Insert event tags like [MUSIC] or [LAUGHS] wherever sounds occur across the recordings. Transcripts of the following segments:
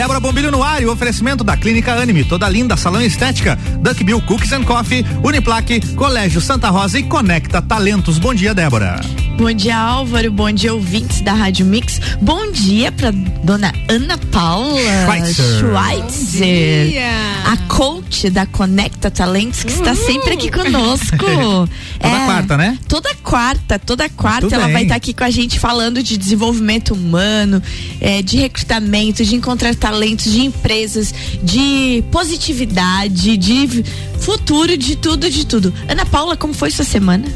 Débora Bombilho no ar e o oferecimento da Clínica Anime, toda linda, salão estética, Duck Bill Cookies and Coffee, Uniplaque, Colégio Santa Rosa e Conecta Talentos. Bom dia, Débora. Bom dia, Álvaro. Bom dia, ouvintes da Rádio Mix. Bom dia pra dona Ana Paula Schweitzer. Schweitzer, a coach da Conecta Talentos, que está sempre aqui conosco. [LAUGHS] Toda quarta, né? Toda quarta, toda quarta Muito ela bem. vai estar aqui com a gente falando de desenvolvimento humano, eh, de recrutamento, de encontrar talentos, de empresas, de positividade, de futuro, de tudo, de tudo. Ana Paula, como foi sua semana?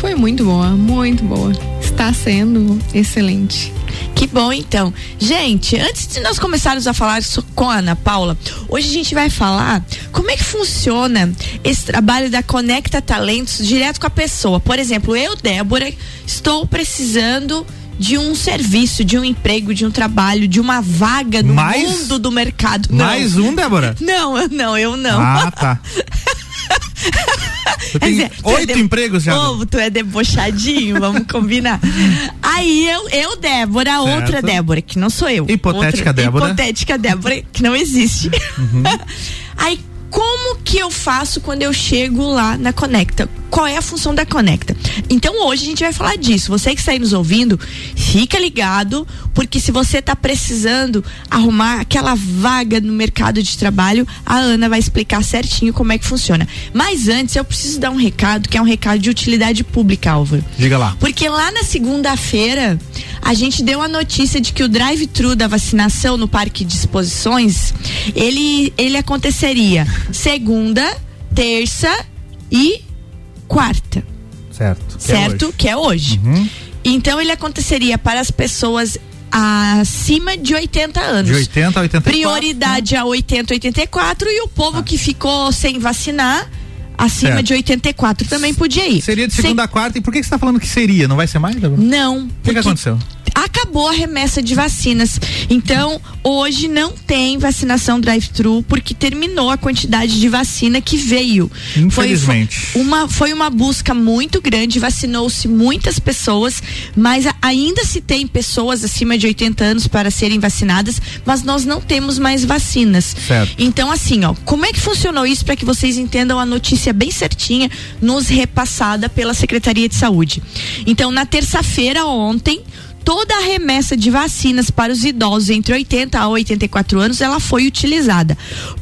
Foi muito boa, muito boa. Está sendo excelente. Que bom, então. Gente, antes de nós começarmos a falar com a Ana Paula, hoje a gente vai falar como é que funciona esse trabalho da Conecta Talentos direto com a pessoa. Por exemplo, eu, Débora, estou precisando de um serviço, de um emprego, de um trabalho, de uma vaga no Mais? mundo do mercado. Não. Mais um, Débora? Não, eu não, eu não. Ah, tá. [LAUGHS] Dizer, tu é oito de- empregos já. Ô, tu é debochadinho, vamos combinar. [LAUGHS] Aí eu, eu, Débora, outra Débora, que não sou eu. Hipotética Outra- Débora. Uhum. Hipotética Débora, que não existe. [LAUGHS] Aí, como que eu faço quando eu chego lá na Conecta? Qual é a função da Conecta? Então hoje a gente vai falar disso. Você que está aí nos ouvindo, fica ligado, porque se você está precisando arrumar aquela vaga no mercado de trabalho, a Ana vai explicar certinho como é que funciona. Mas antes eu preciso dar um recado, que é um recado de utilidade pública, Álvaro. Diga lá. Porque lá na segunda-feira, a gente deu a notícia de que o drive-thru da vacinação no Parque de Exposições, ele, ele aconteceria segunda, terça e quarta, Certo. Que é certo? hoje. que é hoje. Uhum. Então ele aconteceria para as pessoas acima de 80 anos. De 80 a 84. Prioridade a 80, 84 e o povo que ficou sem vacinar acima Certo. de 84 também podia ir. Seria de Se- segunda a quarta. E por que, que você tá falando que seria? Não vai ser mais, Débora? O Não. que, que aconteceu? Acabou a remessa de vacinas. Então, hoje não tem vacinação drive-thru porque terminou a quantidade de vacina que veio. Infelizmente. Foi, uma, foi uma busca muito grande, vacinou-se muitas pessoas, mas ainda se tem pessoas acima de 80 anos para serem vacinadas, mas nós não temos mais vacinas. Certo. Então, assim, ó, como é que funcionou isso para que vocês entendam a notícia bem certinha, nos repassada pela Secretaria de Saúde? Então, na terça-feira, ontem, toda a remessa de vacinas para os idosos entre 80 a 84 anos, ela foi utilizada.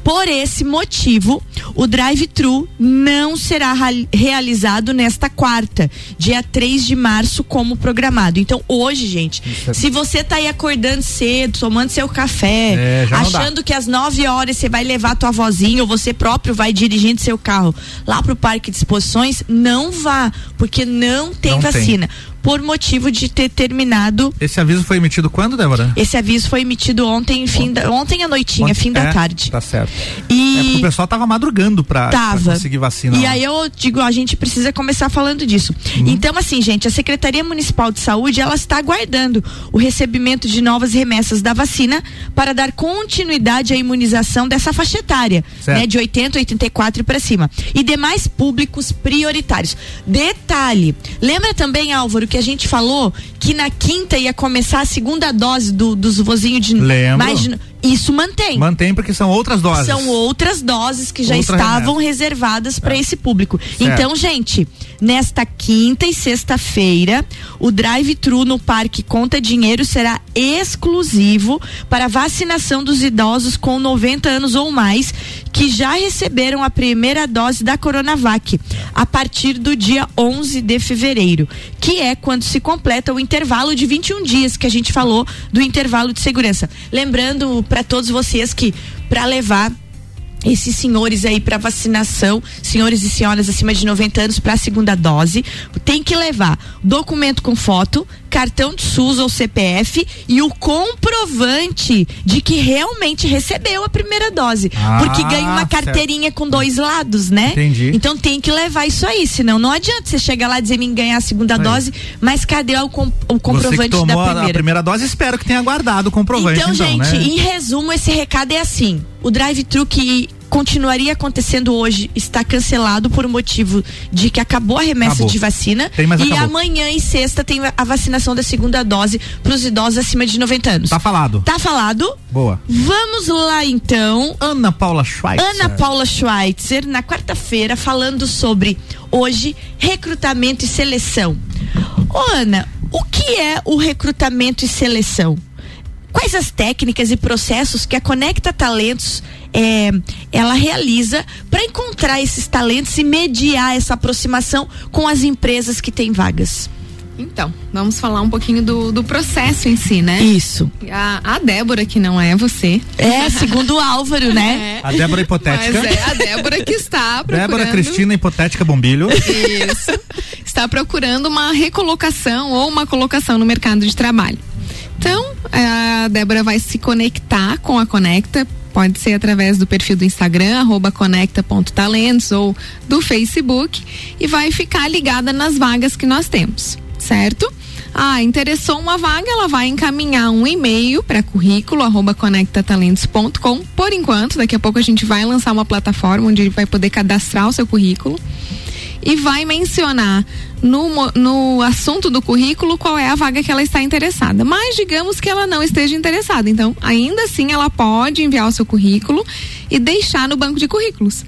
Por esse motivo, o drive-thru não será realizado nesta quarta, dia 3 de março, como programado. Então, hoje, gente, é- se você tá aí acordando cedo, tomando seu café, É, achando que às 9 horas você vai levar tua vozinha ou você próprio vai dirigindo seu carro lá pro parque de exposições, não vá, porque não tem Não tem. Por motivo de ter terminado. Esse aviso foi emitido quando, Débora? Esse aviso foi emitido ontem, fim da, ontem à noitinha, fim da É, tarde. Tá certo. E É porque o pessoal tava madrugando Tava. conseguir vacina. E lá. aí eu digo, a gente precisa começar falando disso. Então, assim, gente, a Secretaria Municipal de Saúde, ela está aguardando o recebimento de novas remessas da vacina para dar continuidade à imunização dessa faixa etária, Certo. né, de 80 a 84 para cima. E demais públicos prioritários. Detalhe, lembra também, Álvaro, que a gente falou que na quinta ia começar a segunda dose do, dos vozinhos de Lembro. mais de, isso mantém. Mantém porque são outras doses. São outras doses que já Outra estavam remessa. reservadas para esse público. Certo. Então, gente, nesta quinta e sexta-feira, o drive-thru no Parque Conta Dinheiro será exclusivo para vacinação dos idosos com 90 anos ou mais que já receberam a primeira dose da Coronavac a partir do dia 11 de fevereiro, que é quando se completa o intervalo de 21 dias que a gente falou do intervalo de segurança. Lembrando para todos vocês que para levar esses senhores aí para vacinação, senhores e senhoras acima de 90 anos para a segunda dose, tem que levar documento com foto, cartão de SUS ou CPF e o comprovante de que realmente recebeu a primeira dose, Ah, porque ganha uma carteirinha com dois lados, né? Entendi. Então tem que levar isso aí, senão não adianta você chegar lá e dizer me ganhar a segunda dose, mas cadê o, com- o comprovante da a- primeira? a primeira dose, espero que tenha guardado o comprovante, Então, então, gente, né? em resumo, esse recado é assim: o drive-thru que continuaria acontecendo hoje está cancelado por motivo de que acabou a remessa Acabou. de vacina Tem, e acabou. amanhã e sexta tem a vacinação da segunda dose para os idosos acima de 90 anos. Tá falado. Tá falado? Boa. Vamos lá então. Ana Paula Schweitzer. Ana Paula Schweitzer, na quarta-feira, falando sobre hoje recrutamento e seleção. Ô Ana, o que é o recrutamento e seleção? Quais as técnicas e processos que a Conecta Talentos é, ela realiza para encontrar esses talentos e mediar essa aproximação com as empresas que têm vagas? Então, vamos falar um pouquinho do, do processo em si, né? Isso. A, a Débora, que não é você. É, segundo o Álvaro, né? [LAUGHS] A Débora Hipotética. Mas é a Débora que está [LAUGHS] procurando. Débora Cristina Hipotética Bombilho. Isso. Está procurando uma recolocação ou uma colocação no mercado de trabalho. Então, a Débora vai se conectar com a Conecta. Pode ser através do perfil do Instagram, arroba conecta.talentos ou do Facebook e vai ficar ligada nas vagas que nós temos, certo? Ah, interessou uma vaga, ela vai encaminhar um e-mail para currículo arroba conectatalentos.com. Por enquanto, daqui a pouco a gente vai lançar uma plataforma onde ele vai poder cadastrar o seu currículo e vai mencionar no, no assunto do currículo qual é a vaga que ela está interessada. Mas digamos que ela não esteja interessada. Então, ainda assim, ela pode enviar o seu currículo e deixar no banco de currículos.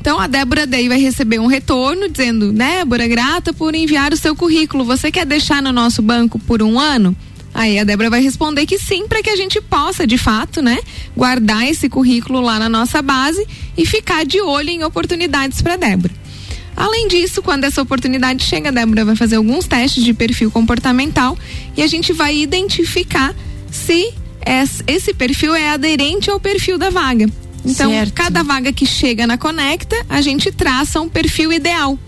Então a Débora daí vai receber um retorno dizendo, Débora, grata por enviar o seu currículo. Você quer deixar no nosso banco por um ano? Aí a Débora vai responder que sim, para que a gente possa, de fato, né, guardar esse currículo lá na nossa base e ficar de olho em oportunidades para Débora. Além disso, quando essa oportunidade chega, a Débora vai fazer alguns testes de perfil comportamental e a gente vai identificar se es- esse perfil é aderente ao perfil da vaga. Então, Certo. cada vaga que chega na Conecta, a gente traça um perfil ideal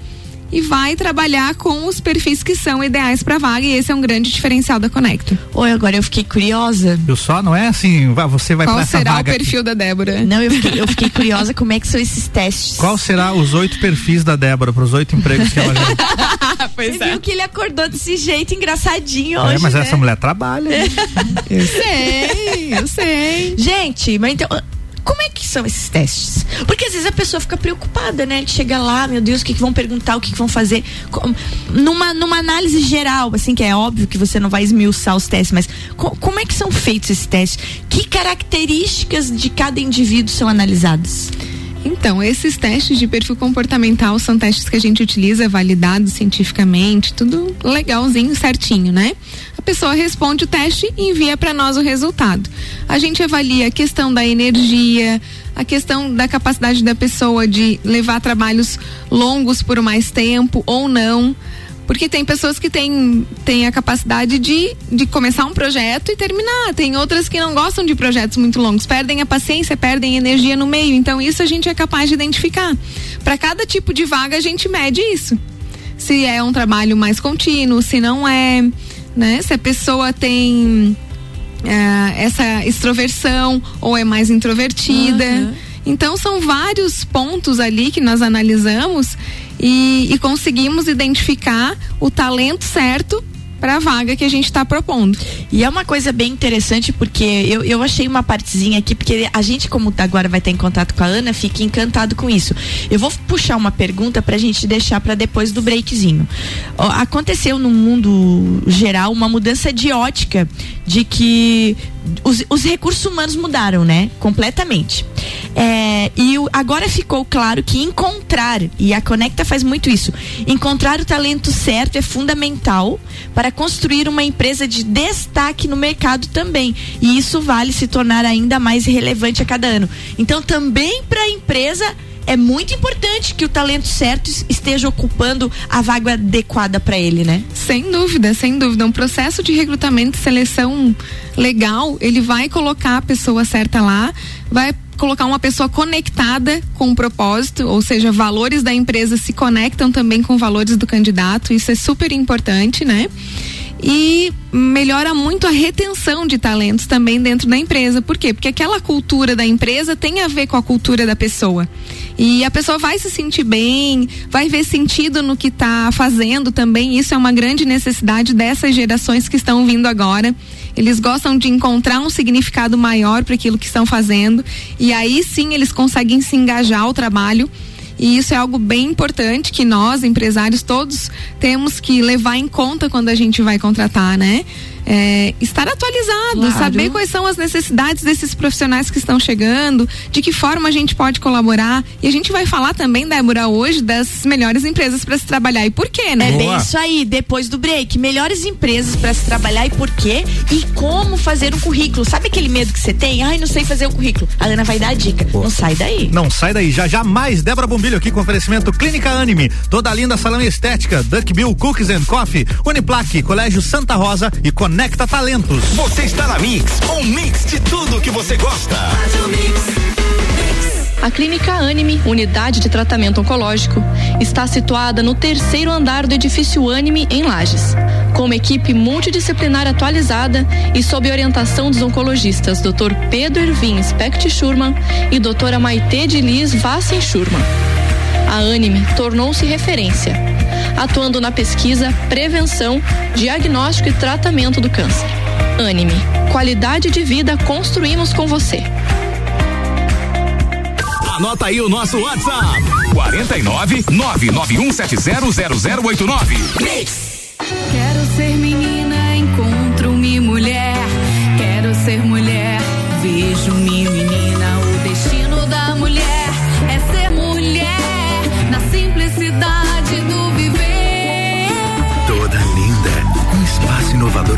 e vai trabalhar com os perfis que são ideais para vaga e esse é um grande diferencial da Conecta. Oi, agora eu fiquei curiosa. Viu só? Não é assim, vai- você vai Qual pra essa será o vaga. perfil da Débora? Não, eu fiquei, eu [LAUGHS] fiquei curiosa como é que são esses testes. Qual será os oito perfis da Débora para os oito empregos que ela já. [LAUGHS] Você viu que ele acordou desse jeito engraçadinho hoje, é, mas né? essa mulher trabalha. [LAUGHS] Eu sei, eu sei. Gente, mas então, como é que são esses testes? Porque às vezes a pessoa fica preocupada, né? Chega lá, meu Deus, o que, que vão perguntar, o que, que vão fazer. Com- Numa, numa análise geral, assim, que é óbvio que você não vai esmiuçar os testes, mas co- como é que são feitos esses testes? Que características de cada indivíduo são analisadas? Então, esses testes de perfil comportamental são testes que a gente utiliza validados cientificamente, tudo legalzinho, certinho, né? A pessoa responde o teste e envia para nós o resultado. A gente avalia a questão da energia, a questão da capacidade da pessoa de levar trabalhos longos por mais tempo ou não. Porque tem pessoas que têm, têm a capacidade de, de começar um projeto e terminar. Tem outras que não gostam de projetos muito longos, perdem a paciência, perdem energia no meio. Então, isso a gente é capaz de identificar. Para cada tipo de vaga, a gente mede isso. Se é um trabalho mais contínuo, se não é, né? Se a pessoa tem ah, essa extroversão ou é mais introvertida. Aham. Então são vários pontos ali que nós analisamos e, e conseguimos identificar o talento certo para a vaga que a gente está propondo. E é uma coisa bem interessante porque eu, eu achei uma partezinha aqui, porque a gente, como agora vai estar em contato com a Ana, fica encantado com isso. Eu vou puxar uma pergunta pra gente deixar para depois do breakzinho. Aconteceu no mundo geral uma mudança de ótica de que os, os recursos humanos mudaram, né? Completamente. É, e o- agora ficou claro que encontrar, e a Conecta faz muito isso, encontrar o talento certo é fundamental para construir uma empresa de destaque no mercado também. E isso vale se tornar ainda mais relevante a cada ano. Então, também para a empresa. É muito importante que o talento certo es- esteja ocupando a vaga adequada para ele, né? Sem dúvida, sem dúvida. Um processo de recrutamento e seleção legal, ele vai colocar a pessoa certa lá, vai colocar uma pessoa conectada com um propósito, ou seja, valores da empresa se conectam também com valores do candidato, isso é super importante, né? E melhora muito a retenção de talentos também dentro da empresa. Por quê? Porque aquela cultura da empresa tem a ver com a cultura da pessoa. E a pessoa vai se sentir bem, vai ver sentido no que está fazendo também. Isso é uma grande necessidade dessas gerações que estão vindo agora. Eles gostam de encontrar um significado maior para aquilo que estão fazendo e aí sim eles conseguem se engajar ao trabalho. E isso é algo bem importante que nós, empresários, todos temos que levar em conta quando a gente vai contratar, né? É, estar atualizado, claro. saber quais são as necessidades desses profissionais que estão chegando, de que forma a gente pode colaborar. E a gente vai falar também, Débora, hoje das melhores empresas para se trabalhar e por quê, né? É bem isso aí, depois do break. Melhores empresas para se trabalhar e por quê? E como fazer um currículo. Sabe aquele medo que você tem? Ai, não sei fazer o um currículo. A Ana vai dar a dica. Boa. Não sai daí. Não sai daí. Já já mais Débora Bombilho aqui com oferecimento Clínica Anime, toda linda salão estética, Duck Bill Cookies and Coffee, Uniplaque, Colégio Santa Rosa e Conecta Conecta Talentos. Você está na Mix, um mix de tudo que você gosta. A Clínica Anime, unidade de tratamento oncológico, está situada no terceiro andar do edifício Anime, em Lages. Com uma equipe multidisciplinar atualizada e sob orientação dos oncologistas Dr. Pedro Ervin Specht Schurman e doutora Maite de Liz Vassen Schurman. A Anime tornou-se referência atuando na pesquisa, prevenção, diagnóstico e tratamento do câncer. Anime, qualidade de vida construímos com você. Anota aí o nosso WhatsApp: 49 991700089. Quero ser menina, encontro-me mulher. Quero ser mulher,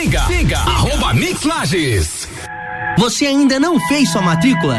Siga, siga, arroba Mix Lages. Você ainda não fez sua matrícula?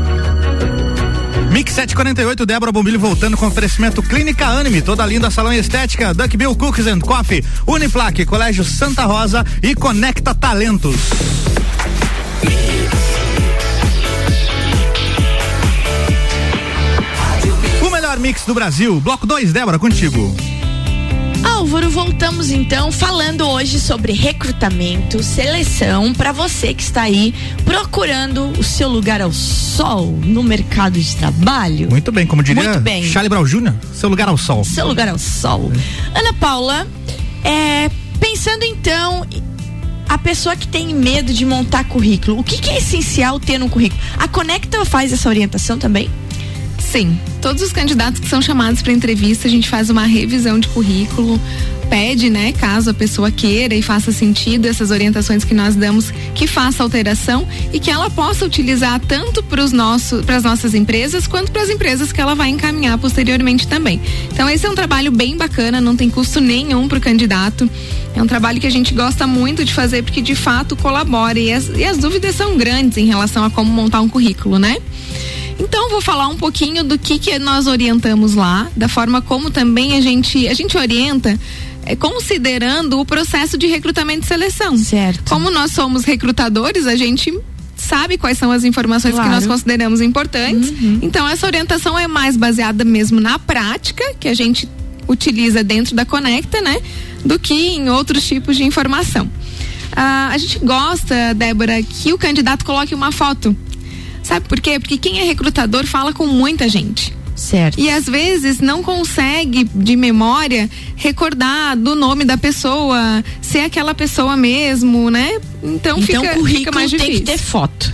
Mix 748, Débora Bombilho voltando com oferecimento Clínica Anime, toda linda salão estética, Duck Bill Cookies and Coffee, Uniplaque, Colégio Santa Rosa e Conecta Talentos. O melhor mix do Brasil, bloco 2, Débora, contigo. Álvaro, voltamos então falando hoje sobre recrutamento, seleção para você que está aí procurando o seu lugar ao sol no mercado de trabalho. Muito bem, como diria Muito bem. Charlie Brown Jr., seu lugar ao sol. Seu lugar ao sol. É. Ana Paula, é, pensando então a pessoa que tem medo de montar currículo, o que, que é essencial ter no currículo? A Conecta faz essa orientação também? Sim, todos os candidatos que são chamados para entrevista, a gente faz uma revisão de currículo, pede, né, caso a pessoa queira e faça sentido essas orientações que nós damos, que faça alteração e que ela possa utilizar tanto para os nossos, para as nossas empresas quanto para as empresas que ela vai encaminhar posteriormente também. Então esse é um trabalho bem bacana, não tem custo nenhum para o candidato. É um trabalho que a gente gosta muito de fazer porque de fato colabora e as, e as dúvidas são grandes em relação a como montar um currículo, né? Então vou falar um pouquinho do que que nós orientamos lá, da forma como também a gente a gente orienta é, considerando o processo de recrutamento e seleção. Certo. Como nós somos recrutadores, a gente sabe quais são as informações claro. que nós consideramos importantes. Uhum. Então essa orientação é mais baseada mesmo na prática que a gente utiliza dentro da Conecta, né, do que em outros tipos de informação. Ah, a gente gosta, Débora, que o candidato coloque uma foto Sabe por quê? Porque quem é recrutador fala com muita gente. Certo. E às vezes não consegue de memória recordar do nome da pessoa, ser aquela pessoa mesmo, né? Então, Então fica, o currículo fica mais tem que difícil. ter foto.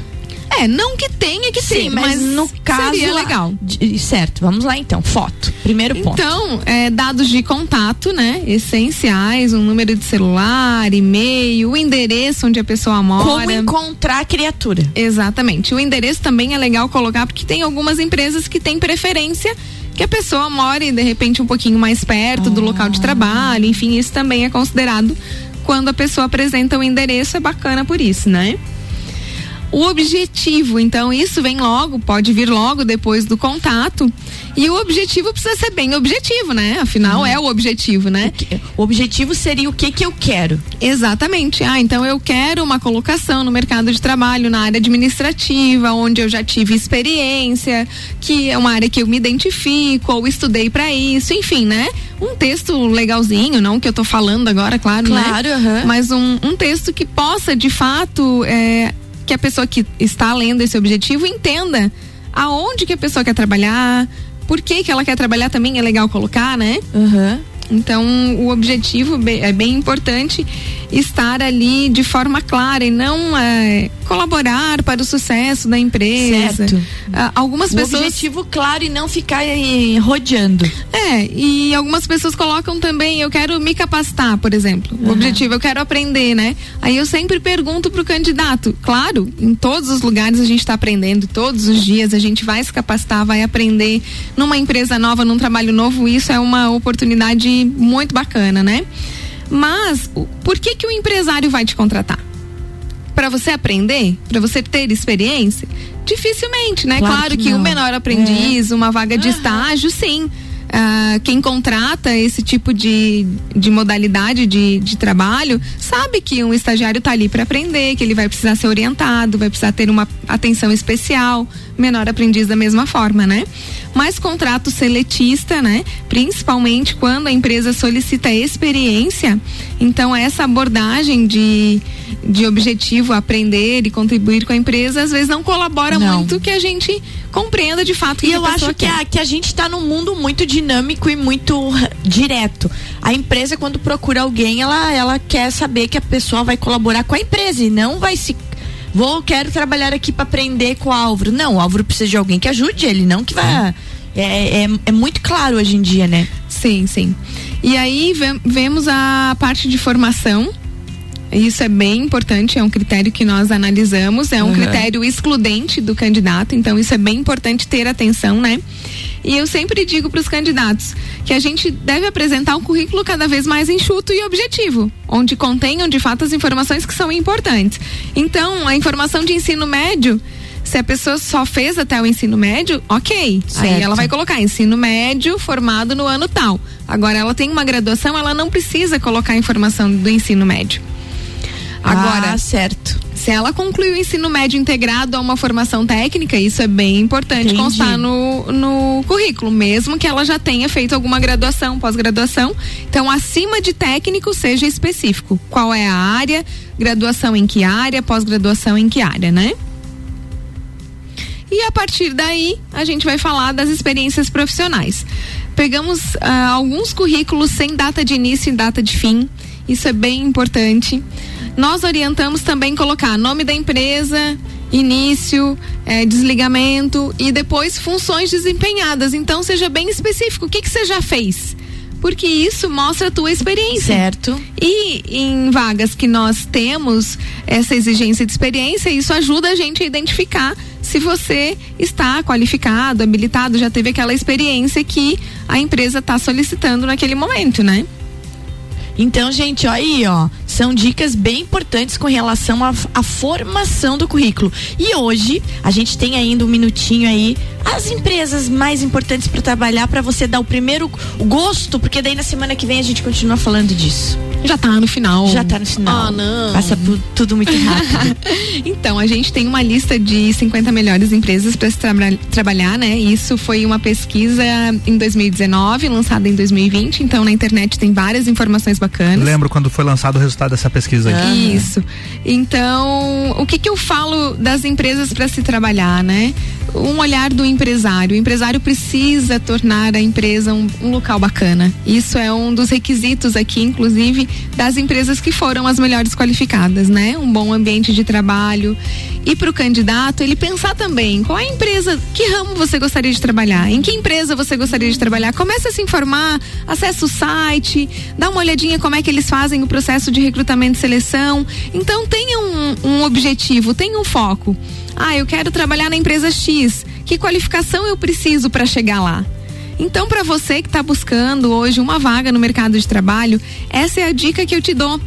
É, não que tenha que Sim, ter, mas, no caso seria legal. de- certo, vamos lá então. Foto. Primeiro ponto. Então, é, dados de contato, né? Essenciais, um número de celular, e-mail, o endereço onde a pessoa mora. Como encontrar a criatura. Exatamente. O endereço também é legal colocar, porque tem algumas empresas que têm preferência que a pessoa more, de repente, um pouquinho mais perto do local de trabalho. Enfim, isso também é considerado quando a pessoa apresenta o endereço, é bacana por isso, né? O objetivo, então, isso vem logo, pode vir logo depois do contato. E o objetivo precisa ser bem objetivo, né? Afinal, é o objetivo, né? O objetivo seria o que que eu quero. Exatamente. Ah, então eu quero uma colocação no mercado de trabalho na área administrativa, onde eu já tive experiência, que é uma área que eu me identifico, ou estudei para isso, enfim, né? Um texto legalzinho, não que eu tô falando agora, claro, Claro, né? aham. Mas um, um texto que possa, de fato, é, que a pessoa que está lendo esse objetivo entenda aonde que a pessoa quer trabalhar, por que que ela quer trabalhar também é legal colocar, né? Então, o objetivo é bem importante estar ali de forma clara e não é, colaborar para o sucesso da empresa. Certo. Ah, algumas O pessoas objetivo claro e não ficar aí rodeando. é, e algumas pessoas colocam também, eu quero me capacitar, por exemplo. O objetivo, eu quero aprender, né? Aí eu sempre pergunto pro candidato, claro, em todos os lugares a gente está aprendendo, todos os dias a gente vai se capacitar, vai aprender numa empresa nova, num trabalho novo, isso é uma oportunidade muito bacana, né? Mas o- por que que o empresário vai te contratar? Para você aprender, para você ter experiência? Dificilmente, né? Claro Claro, que um menor aprendiz, uma vaga de estágio, sim. Ah, quem contrata esse tipo de, de modalidade de, de trabalho sabe que um estagiário está ali para aprender, que ele vai precisar ser orientado, vai precisar ter uma atenção especial, menor aprendiz da mesma forma, né? Mas contrato seletista, né? Principalmente quando a empresa solicita experiência, então essa abordagem de, de objetivo aprender e contribuir com a empresa às vezes não colabora Não. muito que a gente compreenda de fato que E eu acho que a, que a gente tá num mundo muito dinâmico e muito direto. A empresa, quando procura alguém, ela, ela quer saber que a pessoa vai colaborar com a empresa e não vai se. Vou, quero trabalhar aqui para aprender com o Álvaro. Não, o Álvaro precisa de alguém que ajude ele, não que vai. É, é, é muito claro hoje em dia, né? Sim, sim. E aí ve- vemos a parte de formação. Isso é bem importante, é um critério que nós analisamos, é um Uhum. critério excludente do candidato, então isso é bem importante ter atenção, né? E eu sempre digo para os candidatos que a gente deve apresentar um currículo cada vez mais enxuto e objetivo, onde contenham de fato as informações que são importantes. Então, a informação de ensino médio, se a pessoa só fez até o ensino médio, ok. Aí Certo. ela vai colocar ensino médio formado no ano tal. Agora ela tem uma graduação, ela não precisa colocar a informação do ensino médio. Agora, Ah, certo. se ela concluiu o ensino médio integrado a uma formação técnica, isso é bem importante Entendi. constar no, no currículo, mesmo que ela já tenha feito alguma graduação, pós-graduação. Então, acima de técnico, seja específico. Qual é a área, graduação em que área, pós-graduação em que área, né? E a partir daí, a gente vai falar das experiências profissionais. Pegamos ah, alguns currículos sem data de início e data de fim. Isso é bem importante. Nós orientamos também colocar nome da empresa, início, eh, desligamento e depois funções desempenhadas. Então, seja bem específico. O que, que você já fez? Porque isso mostra a tua experiência. Certo. E em vagas que nós temos essa exigência de experiência, isso ajuda a gente a identificar se você está qualificado, habilitado, já teve aquela experiência que a empresa está solicitando naquele momento, né? Então, gente, ó aí, ó, são dicas bem importantes com relação à formação do currículo. E hoje, a gente tem ainda um minutinho aí. As empresas mais importantes para trabalhar para você dar o primeiro gosto, porque daí na semana que vem a gente continua falando disso. Já tá no final. Já tá no final. Ah, não. Passa por tudo muito rápido. [LAUGHS] então, a gente tem uma lista de 50 melhores empresas para se traba- trabalhar, né? Isso foi uma pesquisa em 2019, lançada em 2020. Então, na internet tem várias informações bacanas. Lembro quando foi lançado o resultado dessa pesquisa aí. Isso. Então, o que que eu falo das empresas para se trabalhar, né? Um olhar do empresário. O empresário precisa tornar a empresa um, um local bacana. Isso é um dos requisitos aqui, inclusive, das empresas que foram as melhores qualificadas, né? Um bom ambiente de trabalho. E para o candidato, ele pensar também qual é a empresa, que ramo você gostaria de trabalhar, em que empresa você gostaria de trabalhar. Comece a se informar, acesse o site, dá uma olhadinha como é que eles fazem o processo de recrutamento e seleção. Então tenha um, um objetivo, tenha um foco. Ah, eu quero trabalhar na empresa X. Que qualificação eu preciso para chegar lá? Então, para você que está buscando hoje uma vaga no mercado de trabalho, essa é a dica que eu te dou.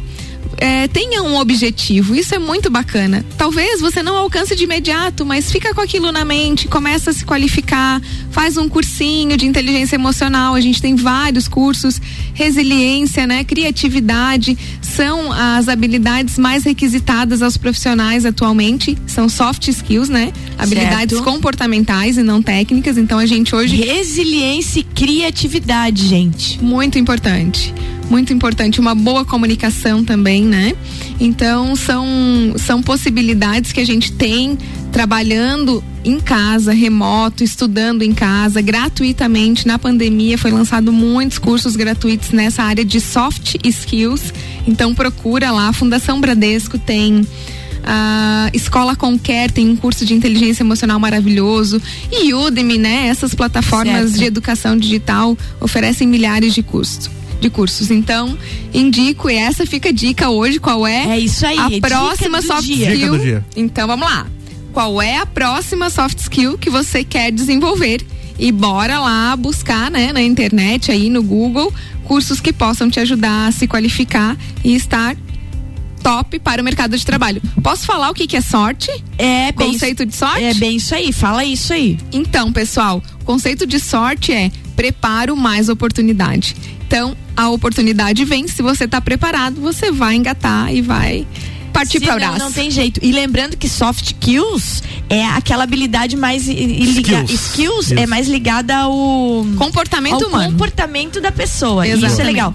É, tenha um objetivo, isso é muito bacana. Talvez você não alcance de imediato, mas fica com aquilo na mente, começa a se qualificar, faz um cursinho de inteligência emocional. A gente tem vários cursos, resiliência, né, criatividade, são as habilidades mais requisitadas aos profissionais atualmente, são soft skills, né? Habilidades Certo. comportamentais e não técnicas. Então a gente hoje Resiliência e criatividade, gente. muito importante. Muito importante, uma boa comunicação também, né? Então, são, são possibilidades que a gente tem trabalhando em casa, remoto, estudando em casa, gratuitamente. Na pandemia foi lançado muitos cursos gratuitos nessa área de soft skills. Então, procura lá. A Fundação Bradesco tem. A Escola Conquer tem um curso de inteligência emocional maravilhoso. E Udemy, né? Essas plataformas Certo. de educação digital oferecem milhares de cursos. De cursos. Então, indico, e essa fica a dica hoje, qual é? É isso aí, A dica próxima do soft dia. Dica skill. do dia. Então, vamos lá. Qual é a próxima soft skill que você quer desenvolver? E bora lá buscar, né, na internet, aí no Google, cursos que possam te ajudar a se qualificar e estar top para o mercado de trabalho. Posso falar o que, que é sorte? É bem Conceito de sorte? É bem isso aí, fala isso aí. Então, pessoal, o conceito de sorte é preparo mais oportunidade. Então, a oportunidade vem, se você está preparado, você vai engatar e vai partir para o não, braço. não tem jeito. E lembrando que soft skills é aquela habilidade mais Skills. skills é mais ligada ao Comportamento ao humano. comportamento da pessoa. E Isso é Exatamente. legal.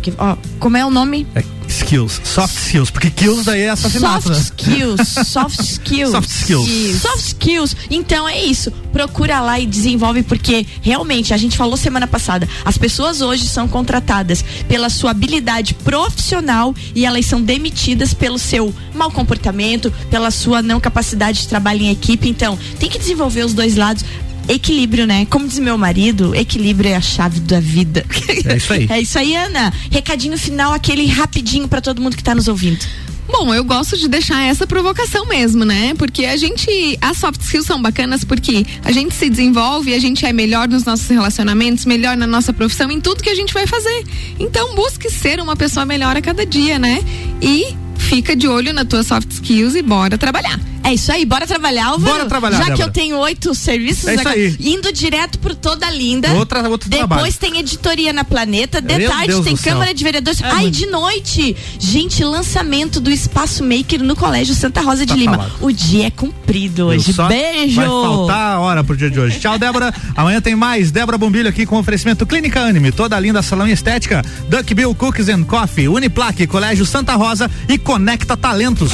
Que- ó, como é o nome? É skills, soft skills, porque kills daí é assassinato, Soft né? skills, [LAUGHS] soft skills. Soft skills. Soft skills. Então é isso. Procura lá e desenvolve, porque realmente, a gente falou semana passada, as pessoas hoje são contratadas pela sua habilidade profissional e elas são demitidas pelo seu mau comportamento, pela sua não capacidade de trabalho em equipe. Então, tem que desenvolver os dois lados. Equilíbrio, né? Como diz meu marido, equilíbrio é a chave da vida. É isso aí. [LAUGHS] É isso aí, Ana. Recadinho final, aquele rapidinho pra todo mundo que tá nos ouvindo. Bom, eu gosto de deixar essa provocação mesmo, né? Porque a gente. As soft skills são bacanas porque a gente se desenvolve, a gente é melhor nos nossos relacionamentos, melhor na nossa profissão, em tudo que a gente vai fazer. Então, busque ser uma pessoa melhor a cada dia, né? E fica de olho nas tuas soft skills e bora trabalhar. É isso aí, bora trabalhar, Álvaro. Bora trabalhar, Já que Débora. eu tenho oito serviços É isso agora, aí. indo direto pro Toda Linda. Outra- outro Depois trabalho. tem editoria na Planeta. De Meu tarde Deus tem céu. Câmara de Vereadores. É Ai, muito. de noite. Gente, lançamento do Espaço Maker no Colégio Santa Rosa de Tá Lima. falado. O dia é cumprido hoje. Só Beijo. Vai faltar a hora pro dia de hoje. Tchau, Débora. Amanhã tem mais. Débora Bombilho aqui com oferecimento Clínica Anime, toda linda salão e estética, Duck Bill Cookies and Coffee, Uniplaque, Colégio Santa Rosa e Conecta Talentos.